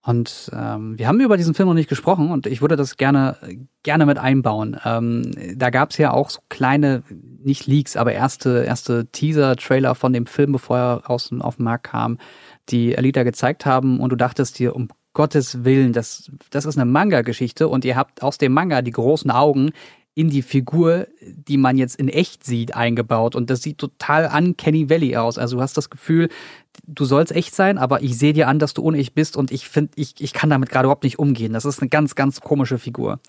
Und ähm, wir haben über diesen Film noch nicht gesprochen und ich würde das gerne gerne mit einbauen. Ähm, da gab es ja auch so kleine, nicht Leaks, aber erste erste Teaser-Trailer von dem Film, bevor er raus auf den Markt kam, die Alita gezeigt haben und du dachtest dir, um Gottes Willen, das, das ist eine Manga-Geschichte und ihr habt aus dem Manga die großen Augen in die Figur, die man jetzt in echt sieht, eingebaut. Und das sieht total an Kenny Valley aus. Also du hast das Gefühl, du sollst echt sein, aber ich sehe dir an, dass du ohne ich bist und ich finde, ich, ich kann damit gerade überhaupt nicht umgehen. Das ist eine ganz, ganz komische Figur.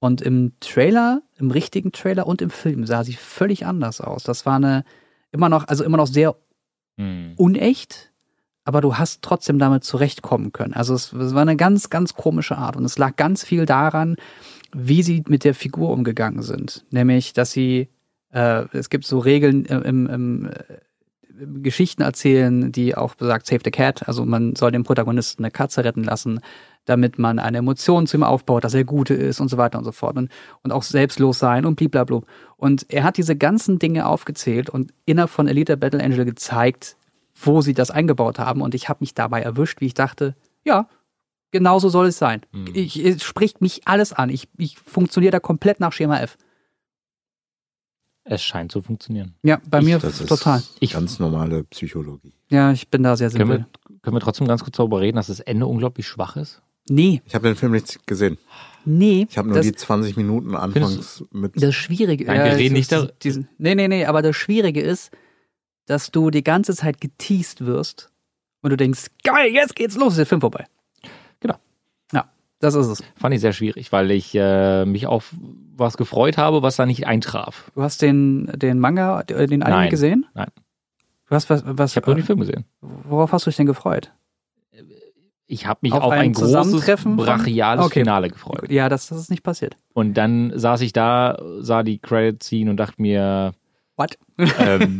Und im Trailer, im richtigen Trailer und im Film sah sie völlig anders aus. Das war eine immer noch, also immer noch sehr Hm. unecht, aber du hast trotzdem damit zurechtkommen können. Also es, es war eine ganz, ganz komische Art und es lag ganz viel daran, wie sie mit der Figur umgegangen sind. Nämlich, dass sie, äh, es gibt so Regeln im, im, im, äh, Geschichten erzählen, die auch besagt, save the cat, also man soll den Protagonisten eine Katze retten lassen, damit man eine Emotion zu ihm aufbaut, dass er Gute ist und so weiter und so fort und, und auch selbstlos sein und blablabla. Und er hat diese ganzen Dinge aufgezählt und innerhalb von Elite Battle Angel gezeigt, wo sie das eingebaut haben. Und ich habe mich dabei erwischt, wie ich dachte, ja, genauso soll es sein. Hm. Ich, es spricht mich alles an. Ich, ich funktioniere da komplett nach Schema F. Es scheint zu funktionieren. Ja, bei Ich- mir Das ist total. Ich- ganz normale Psychologie. Ja, ich bin da sehr Können simpel. wir, können wir trotzdem ganz kurz darüber reden, dass das Ende unglaublich schwach ist? Nee, Ich habe den Film nicht gesehen. nee. Ich habe nur das, die 20 Minuten anfangs mit. das Schwierige Nein, wir reden nicht das- dar- diesen, Nee, nee, nee, aber das Schwierige ist, dass du die ganze Zeit geteased wirst und du denkst, geil, jetzt geht's los, ist der Film vorbei. Das ist es. Fand ich sehr schwierig, weil ich äh, mich auf was gefreut habe, was da nicht eintraf. Du hast den, den Manga, äh, den Anime Nein, gesehen? nein. Du hast was, was Ich habe nur den Film gesehen. worauf hast du dich denn gefreut? Ich habe mich Auf auf, ein ein großes, brachiales Okay. Finale gefreut. Ja, das, das ist nicht passiert. Und dann saß ich da, sah die Credits ziehen und dachte mir, What? ähm,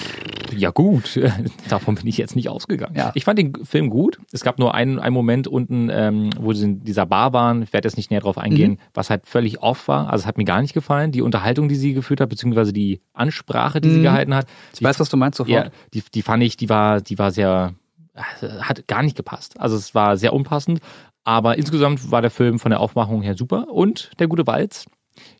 ja gut, davon bin ich jetzt nicht ausgegangen. Ja. Ich fand den Film gut. Es gab nur einen, einen Moment unten, ähm, wo sie in dieser Bar waren, ich werde jetzt nicht näher drauf eingehen, Mhm. was halt völlig off war. Also es hat mir gar nicht gefallen. Die Unterhaltung, die sie geführt hat, beziehungsweise die Ansprache, die sie Mhm. gehalten hat, Ich weiß, was du meinst sofort. ja, die, die fand ich, die war, die war sehr, hat gar nicht gepasst. Also es war sehr unpassend. Aber insgesamt war der Film von der Aufmachung her super. Und der gute Walz,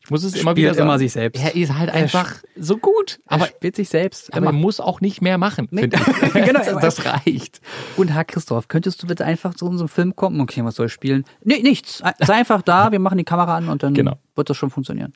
ich muss es immer wieder sagen. immer sich selbst. Er ist halt Er einfach so gut. Aber Aber er spielt sich selbst. ja, man muss auch nicht mehr machen. Nee. Genau, das, reicht. Guten Tag, Christoph. Könntest du bitte einfach zu unserem Film kommen? Okay, was soll ich spielen? Nee, nichts. Sei einfach da, wir machen die Kamera an und dann Genau. wird das schon funktionieren.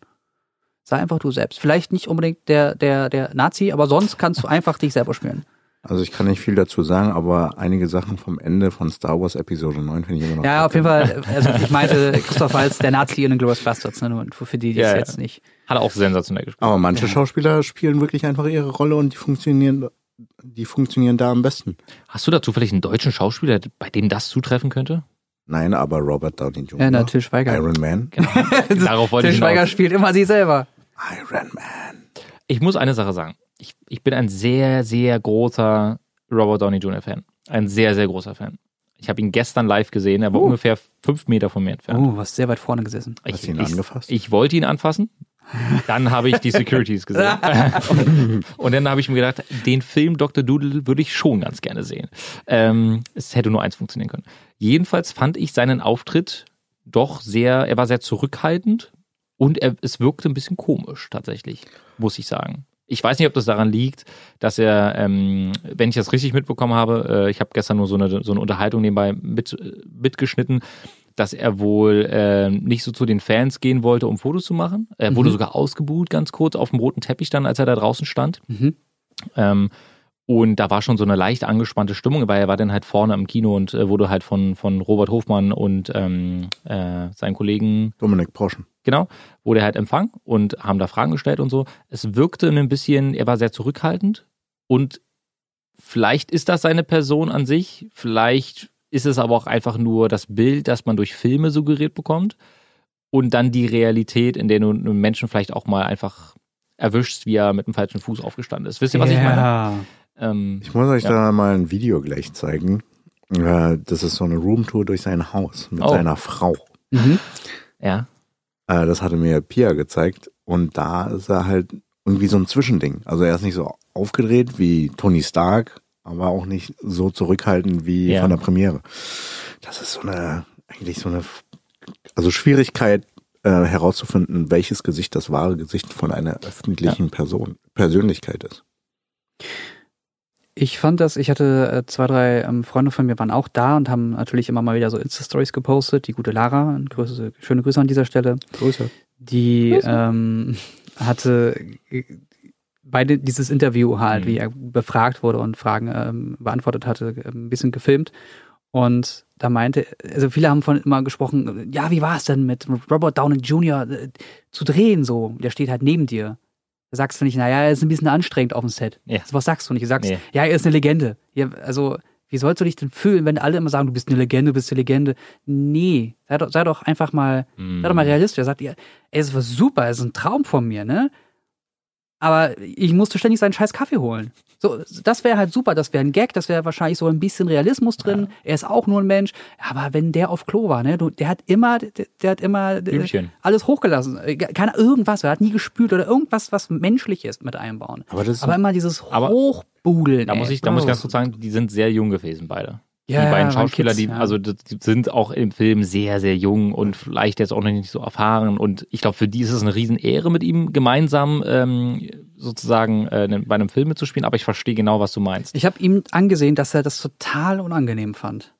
Sei einfach du selbst. Vielleicht nicht unbedingt der, der, der Nazi, aber sonst kannst du einfach dich selber spielen. Also ich kann nicht viel dazu sagen, aber einige Sachen vom Ende von Star Wars Episode 9 finde ich immer noch. Ja, auf jeden Fall. Also ich meinte Christoph als der Nazi in den Glorious Bastards, ne? Für die, die Ja, es ja. jetzt nicht. Hat er auch sensationell gespielt. Aber manche Schauspieler spielen wirklich einfach ihre Rolle und die funktionieren, die funktionieren da am besten. Hast du da zufällig einen deutschen Schauspieler, bei dem das zutreffen könnte? Nein, aber Robert Downey Jr. Ja, na, Til Schweiger. Iron Man. Darauf wollte Til ich Schweiger spielt immer sich selber. Iron Man. Ich muss eine Sache sagen. Ich, ich bin ein sehr, sehr großer Robert Downey Jr. Fan. Ein sehr, sehr großer Fan. Ich habe ihn gestern live gesehen. Er war Uh. ungefähr fünf Meter von mir entfernt. Oh, was sehr weit vorne gesessen. Hast ich, du ihn ich, angefasst? Ich wollte ihn anfassen. Dann habe ich die Securities gesehen. und dann habe ich mir gedacht, den Film Dr. Doodle würde ich schon ganz gerne sehen. Ähm, es hätte nur eins funktionieren können. Jedenfalls fand ich seinen Auftritt doch sehr, er war sehr zurückhaltend und er, es wirkte ein bisschen komisch tatsächlich, muss ich sagen. Ich weiß nicht, ob das daran liegt, dass er, ähm, wenn ich das richtig mitbekommen habe, äh, ich habe gestern nur so eine, so eine Unterhaltung nebenbei mit, mitgeschnitten, dass er wohl äh, nicht so zu den Fans gehen wollte, um Fotos zu machen. Er wurde Mhm. sogar ausgebuht, ganz kurz, auf dem roten Teppich dann, als er da draußen stand. Mhm. Ähm, und da war schon so eine leicht angespannte Stimmung, weil er war dann halt vorne im Kino und äh, wurde halt von, von Robert Hofmann und ähm, äh, seinen Kollegen Dominik Porschen. Genau, wurde er halt empfangen und haben da Fragen gestellt und so. Es wirkte ein bisschen, er war sehr zurückhaltend und vielleicht ist das seine Person an sich, vielleicht ist es aber auch einfach nur das Bild, das man durch Filme suggeriert bekommt und dann die Realität, in der du einen Menschen vielleicht auch mal einfach erwischst, wie er mit dem falschen Fuß aufgestanden ist. Wisst ihr, was ich meine? Ähm, Ich muss euch Ja. da mal ein Video gleich zeigen. Äh, Das ist so eine Roomtour durch sein Haus mit Oh. seiner Frau. Mhm. ja. Äh, Das hatte mir Pia gezeigt. Und da ist er halt irgendwie so ein Zwischending. Also er ist nicht so aufgedreht wie Tony Stark, aber auch nicht so zurückhaltend wie Ja. von der Premiere. Das ist so eine, eigentlich so eine, also Schwierigkeit äh, herauszufinden, welches Gesicht das wahre Gesicht von einer öffentlichen Person, Persönlichkeit ist. Ich fand das, ich hatte äh, zwei, drei ähm, Freunde von mir waren auch da und haben natürlich immer mal wieder so Insta-Stories gepostet. Die gute Lara, Grüße, schöne Grüße an dieser Stelle. Grüße. Die Grüße. ähm, hatte äh, beide dieses Interview halt, Mhm. wie er befragt wurde und Fragen ähm, beantwortet hatte, äh, ein bisschen gefilmt. Und da meinte, also viele haben von immer gesprochen, ja, wie war es denn mit Robert Downey Jr. zu drehen so? Der steht halt neben dir. Sagst du nicht, naja, er ist ein bisschen anstrengend auf dem Set. Ja. Was sagst du nicht? Du sagst, Nee. ja, er ist eine Legende. Ja, also, wie sollst du dich denn fühlen, wenn alle immer sagen, du bist eine Legende, du bist eine Legende? Nee, sei doch, sei doch einfach mal, sei doch mal realistisch. Er sagt, ja, ey, es war super, es ist ein Traum von mir, ne? Aber ich musste ständig seinen scheiß Kaffee holen. So, das wäre halt super, das wäre ein Gag, das wäre wahrscheinlich so ein bisschen Realismus drin. Er ist auch nur ein Mensch. Aber wenn der auf Klo war, ne, du, der hat immer, der, der hat immer äh, Blümchen. alles hochgelassen. Äh, Keine irgendwas, er hat nie gespült oder irgendwas, was menschlich ist mit einbauen. Aber das ist Aber immer dieses Aber Hochbudeln. Da muss ich, da muss ich ganz kurz sagen, die sind sehr jung gewesen, beide. Ja, die beiden Schauspieler, Kids, die, ja. also die die sind auch im Film sehr, sehr jung und vielleicht jetzt auch noch nicht so erfahren. Und ich glaube, für die ist es eine Riesenehre, mit ihm gemeinsam ähm, sozusagen äh, bei einem Film mitzuspielen. Aber ich verstehe genau, was du meinst. Ich habe ihm angesehen, dass er das total unangenehm fand.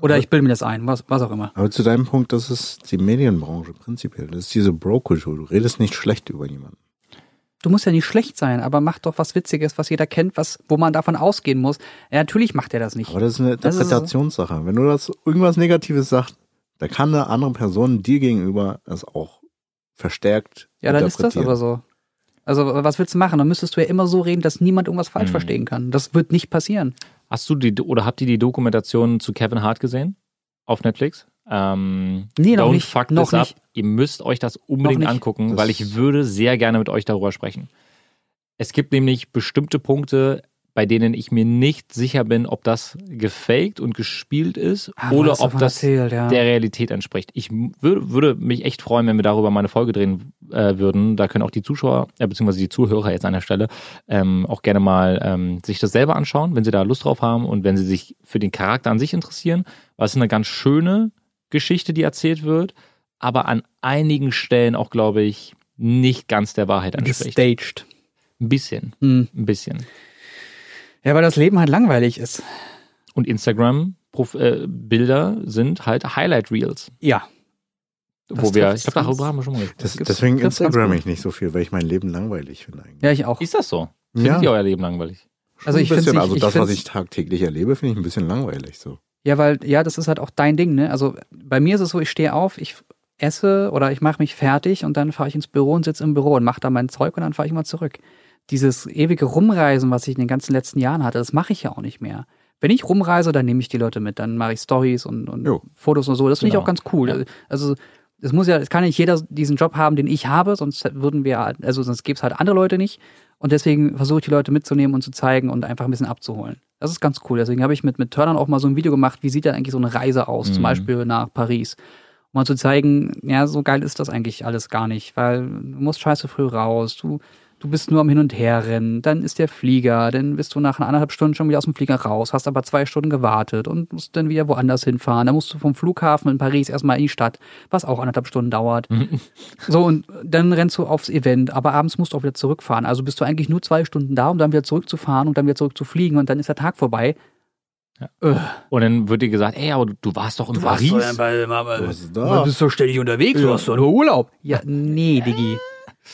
Oder ich bilde mir das ein, was, was auch immer. Aber zu deinem Punkt, das ist die Medienbranche prinzipiell. Das ist diese Bro-Kultur. Du redest nicht schlecht über jemanden. Du musst ja nicht schlecht sein, aber mach doch was Witziges, was jeder kennt, was, wo man davon ausgehen muss. Ja, natürlich macht er das nicht. Aber das ist eine Das so. Interpretationssache. Wenn du das irgendwas Negatives sagst, da kann eine andere Person dir gegenüber es auch verstärkt Ja, dann ist das aber so. Also, was willst du machen? Dann müsstest du ja immer so reden, dass niemand irgendwas falsch Mhm. verstehen kann. Das wird nicht passieren. Hast du die oder habt ihr die Dokumentation zu Kevin Hart gesehen? Auf Netflix? Ähm, Nee, noch Don't nicht. Fuck Noch this nicht. up. Ihr müsst euch das unbedingt angucken, Das- weil ich würde sehr gerne mit euch darüber sprechen. Es gibt nämlich bestimmte Punkte, bei denen ich mir nicht sicher bin, ob das gefaked und gespielt ist Ah, oder ob das erzählt, ja. der Realität entspricht. Ich würde, würde mich echt freuen, wenn wir darüber mal eine Folge drehen äh, würden. Da können auch die Zuschauer, äh, beziehungsweise die Zuhörer jetzt an der Stelle, ähm, auch gerne mal ähm, sich das selber anschauen, wenn sie da Lust drauf haben und wenn sie sich für den Charakter an sich interessieren. Weil es ist eine ganz schöne Geschichte, die erzählt wird, aber an einigen Stellen auch, glaube ich, nicht ganz der Wahrheit entspricht. Gestaged. Ein bisschen, Hm. ein bisschen. Ja, weil das Leben halt langweilig ist. Und Instagram-Bilder sind halt Highlight-Reels. Ja. Wo wir, ich glaube, darüber haben wir schon mal gesprochen. Deswegen Instagram ich nicht so viel, weil ich mein Leben langweilig finde eigentlich. Ja, ich auch. Ist das so? Findet ihr euer Leben langweilig? Also ich finde also ich das, was ich tagtäglich erlebe, finde ich ein bisschen langweilig so. Ja, weil, ja, das ist halt auch dein Ding, ne? Also bei mir ist es so, ich stehe auf, ich esse oder ich mache mich fertig und dann fahre ich ins Büro und sitze im Büro und mache da mein Zeug und dann fahre ich mal zurück. Dieses ewige Rumreisen, was ich in den ganzen letzten Jahren hatte, das mache ich ja auch nicht mehr. Wenn ich rumreise, dann nehme ich die Leute mit, dann mache ich Stories und, und. Fotos und so. Das finde ich Genau. auch ganz cool. Ja. Also es muss ja, es kann nicht jeder diesen Job haben, den ich habe, sonst würden wir, also sonst gäbe es halt andere Leute nicht. Und deswegen versuche ich die Leute mitzunehmen und zu zeigen und einfach ein bisschen abzuholen. Das ist ganz cool. Deswegen habe ich mit, mit Turnern auch mal so ein Video gemacht, wie sieht denn eigentlich so eine Reise aus, zum Mhm. Beispiel nach Paris. Um mal zu zeigen, ja, so geil ist das eigentlich alles gar nicht, weil du musst scheiße früh raus, du, du bist nur am Hin und Her rennen, dann ist der Flieger, dann bist du nach anderthalb Stunden schon wieder aus dem Flieger raus, hast aber zwei Stunden gewartet und musst dann wieder woanders hinfahren. Dann musst du vom Flughafen in Paris erstmal in die Stadt, was auch anderthalb Stunden dauert. So, und dann rennst du aufs Event, aber abends musst du auch wieder zurückfahren. Also bist du eigentlich nur zwei Stunden da, um dann wieder zurückzufahren und dann wieder zurückzufliegen und dann ist der Tag vorbei. Und dann wird dir gesagt, ey, aber du, du warst doch in Paris. Was ist da? bist doch ständig unterwegs, du hast doch nur Urlaub. Ja, nee, Diggi.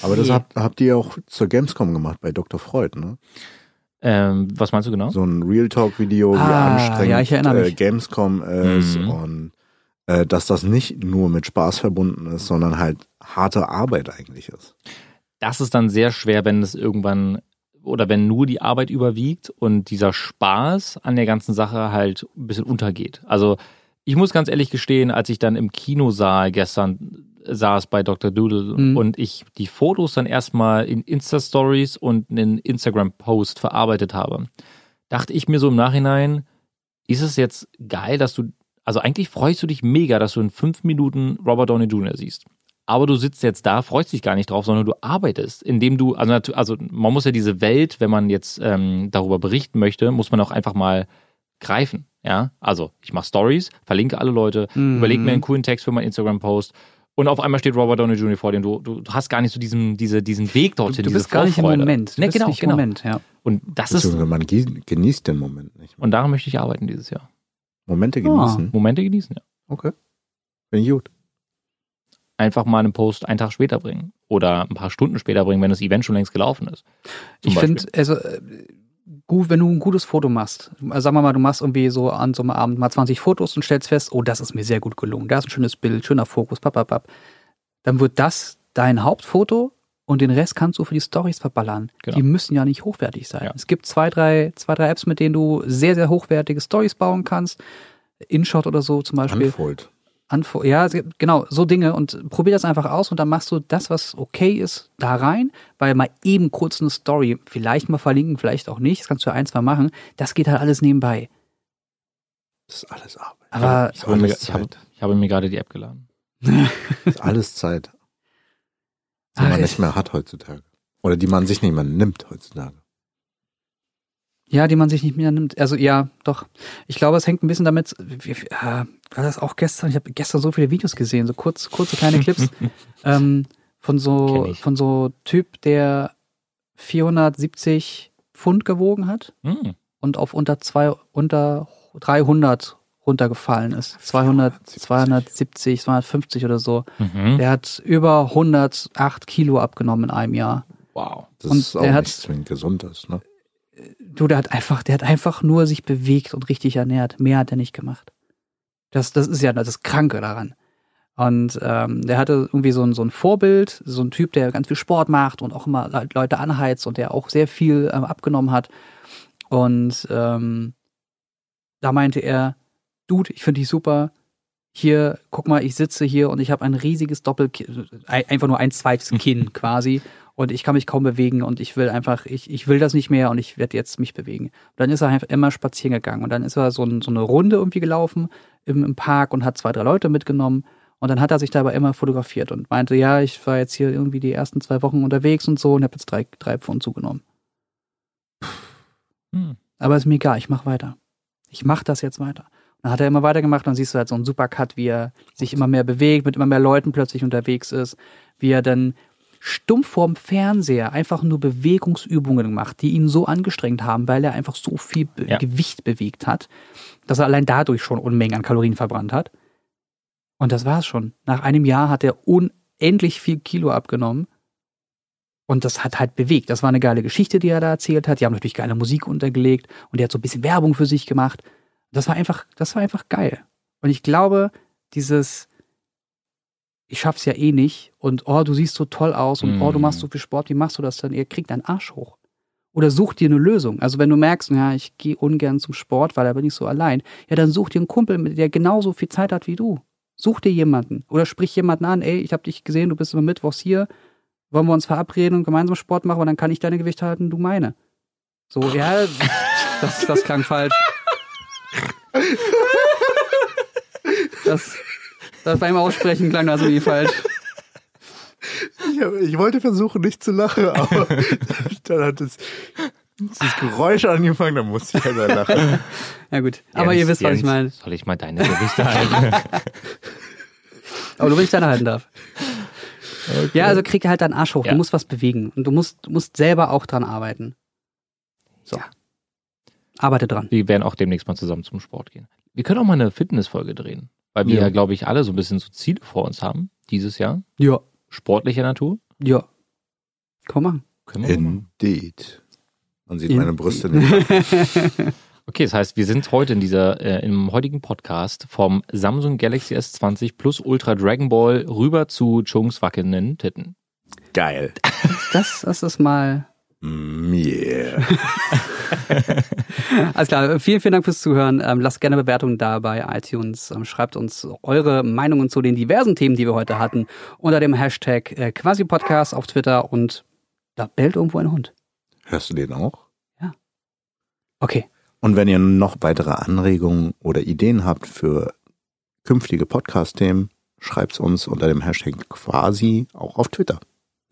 Aber das habt, habt ihr auch zur Gamescom gemacht bei Dr. Freud, ne? Ähm, was meinst du genau? So ein Real Talk-Video, wie Ah, anstrengend ja, ich erinnere äh, mich. Gamescom ist Mhm. und äh, dass das nicht nur mit Spaß verbunden ist, sondern halt harte Arbeit eigentlich ist. Das ist dann sehr schwer, wenn es irgendwann oder wenn nur die Arbeit überwiegt und dieser Spaß an der ganzen Sache halt ein bisschen untergeht. Also ich muss ganz ehrlich gestehen, als ich dann im Kinosaal gestern saß bei Dr. Doodle Mhm. und ich die Fotos dann erstmal in Insta-Stories und in Instagram-Post verarbeitet habe, dachte ich mir so im Nachhinein, ist es jetzt geil, dass du, also eigentlich freust du dich mega, dass du in fünf Minuten Robert Downey Jr. siehst. Aber du sitzt jetzt da, freust dich gar nicht drauf, sondern du arbeitest, indem du, also, also man muss ja diese Welt, wenn man jetzt ähm, darüber berichten möchte, muss man auch einfach mal greifen. Ja, also ich mache Stories, verlinke alle Leute, Mhm. überlege mir einen coolen Text für meinen Instagram-Post und auf einmal steht Robert Downey Jr. vor dir du, du, du hast gar nicht so diesen, diese, diesen Weg Du, dorthin, du diese bist gar nicht im. Moment. Du Ne, bist genau, nicht im genau. Moment, ja. Und das ist, man genießt den Moment nicht. und daran möchte ich arbeiten dieses Jahr. Momente Ah. genießen. Momente genießen, ja. Okay. Bin ich gut. Einfach mal einen Post einen Tag später bringen oder ein paar Stunden später bringen, wenn das Event schon längst gelaufen ist. Zum Ich finde, also äh, gut, wenn du ein gutes Foto machst, also sagen wir mal, du machst irgendwie so an so einem Abend mal 20 Fotos und stellst fest, oh, das ist mir sehr gut gelungen, da ist ein schönes Bild, schöner Fokus, papapap, dann wird das dein Hauptfoto und den Rest kannst du für die Stories verballern. Genau. Die müssen ja nicht hochwertig sein. Ja. Es gibt zwei, drei, zwei, drei Apps, mit denen du sehr, sehr hochwertige Stories bauen kannst. InShot oder so zum Beispiel. Unfold. Anfo ja, genau, so Dinge und probier das einfach aus und dann machst du das, was okay ist, da rein, weil mal eben kurz eine Story, vielleicht mal verlinken, vielleicht auch nicht, das kannst du ein, zwei machen, das geht halt alles nebenbei. Das ist alles Arbeit. Aber Ich ist habe, mir, alles ich, habe, Zeit. ich habe mir gerade die App geladen. Das ist alles Zeit. Die Ach, man ich- nicht mehr hat heutzutage. Oder die man sich nicht mehr nimmt heutzutage. Ja, die man sich nicht mehr nimmt. Also ja, doch. Ich glaube, es hängt ein bisschen damit, wie, äh, war das auch gestern, ich habe gestern so viele Videos gesehen, so kurz, kurze kleine Clips ähm, von so, von so Typ, der 470 Pfund gewogen hat. Hm. und auf unter zwei, unter 300 runtergefallen ist. 200, 270, 250 oder so. Mhm. Der hat über 108 Kilo abgenommen in einem Jahr. Wow. Das Und ist auch er hat- nicht zwingend gesund ist, ne? Du, der hat einfach, der hat einfach nur sich bewegt und richtig ernährt. Mehr hat er nicht gemacht. Das, das ist ja das Kranke daran. Und ähm, der hatte irgendwie so ein, so ein Vorbild, so ein Typ, der ganz viel Sport macht und auch immer Le- Leute anheizt und der auch sehr viel ähm, abgenommen hat. Und ähm, da meinte er, Dude, ich finde dich super. Hier, guck mal, ich sitze hier und ich habe ein riesiges Doppelkinn, einfach nur ein zweites Kinn quasi. Und ich kann mich kaum bewegen und ich will einfach, ich, ich will das nicht mehr und ich werde jetzt mich bewegen. Und dann ist er einfach immer spazieren gegangen und dann ist er so, ein, so eine Runde irgendwie gelaufen im, im Park und hat zwei, drei Leute mitgenommen. Und dann hat er sich dabei immer fotografiert und meinte, ja, ich war jetzt hier irgendwie die ersten zwei Wochen unterwegs und so und habe jetzt drei, drei Pfund zugenommen. Hm. Aber ist mir egal, ich mache weiter. Ich mache das jetzt weiter. Und dann hat er immer weitergemacht und dann siehst du halt so einen Supercut, wie er sich immer mehr bewegt, mit immer mehr Leuten plötzlich unterwegs ist, wie er dann stumpf vorm Fernseher einfach nur Bewegungsübungen macht, die ihn so angestrengt haben, weil er einfach so viel Ja. Gewicht bewegt hat, dass er allein dadurch schon Unmengen an Kalorien verbrannt hat. Und das war's schon. Nach einem Jahr hat er unendlich viel Kilo abgenommen. Und das hat halt bewegt. Das war eine geile Geschichte, die er da erzählt hat. Die haben natürlich geile Musik untergelegt und er hat so ein bisschen Werbung für sich gemacht. Das war einfach, das war einfach geil. Und ich glaube, dieses, ich schaff's ja eh nicht und oh, du siehst so toll aus und oh, du machst so viel Sport, wie machst du das denn? Ihr kriegt deinen Arsch hoch. Oder such dir eine Lösung. Also wenn du merkst, ja, ich gehe ungern zum Sport, weil da bin ich so allein, ja, dann such dir einen Kumpel, der genauso viel Zeit hat wie du. Such dir jemanden oder sprich jemanden an, ey, ich habe dich gesehen, du bist immer mittwochs hier, wollen wir uns verabreden und gemeinsam Sport machen, weil dann kann ich deine Gewichte halten, du meine. So, ja, das, das klang falsch. Das, das beim Aussprechen klang das irgendwie falsch. Ich, hab, ich wollte versuchen, nicht zu lachen, aber dann hat es das Geräusch angefangen, dann musste ich halt mal lachen. Ja gut, aber ihr Jens, wisst, was ich meine. Soll ich mal deine Gewichte halten? Aber nur wenn ich deine halten darf. Ja, also krieg halt deinen Arsch hoch. Ja. Du musst was bewegen. Und du musst, du musst selber auch dran arbeiten. So. Ja. Arbeite dran. Wir werden auch demnächst mal zusammen zum Sport gehen. Wir können auch mal eine Fitnessfolge drehen, weil wir Ja. ja, glaube ich, alle so ein bisschen so Ziele vor uns haben dieses Jahr. Ja. Sportlicher Natur. Ja. Komm mal. Können wir mal machen. Indeed. Man sieht In- meine Brüste nicht. Okay, das heißt, wir sind heute in dieser, äh, im heutigen Podcast vom Samsung Galaxy S20 plus Ultra Dragon Ball rüber zu Chungs wackelnden Titten. Geil. Das, das ist mal. Mm, yeah. Alles klar. Vielen, vielen Dank fürs Zuhören. Ähm, lasst gerne Bewertungen da bei iTunes. Ähm, schreibt uns eure Meinungen zu den diversen Themen, die wir heute hatten, unter dem Hashtag äh, Quasi Podcast auf Twitter und da bellt irgendwo ein Hund. Hörst du den auch? Okay. Und wenn ihr noch weitere Anregungen oder Ideen habt für künftige Podcast-Themen, schreibt's uns unter dem Hashtag quasi auch auf Twitter.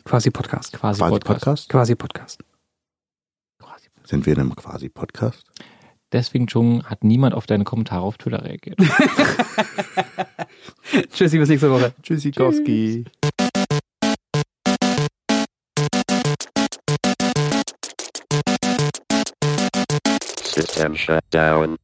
Quasi Podcast. Quasi, Quasi Podcast. Podcast? Quasi Podcast. Quasi. Sind wir in einem quasi Podcast? Deswegen, Chung, hat niemand auf deine Kommentare auf Twitter reagiert. Tschüssi, bis nächste Woche. Tschüssikowski. System shut down.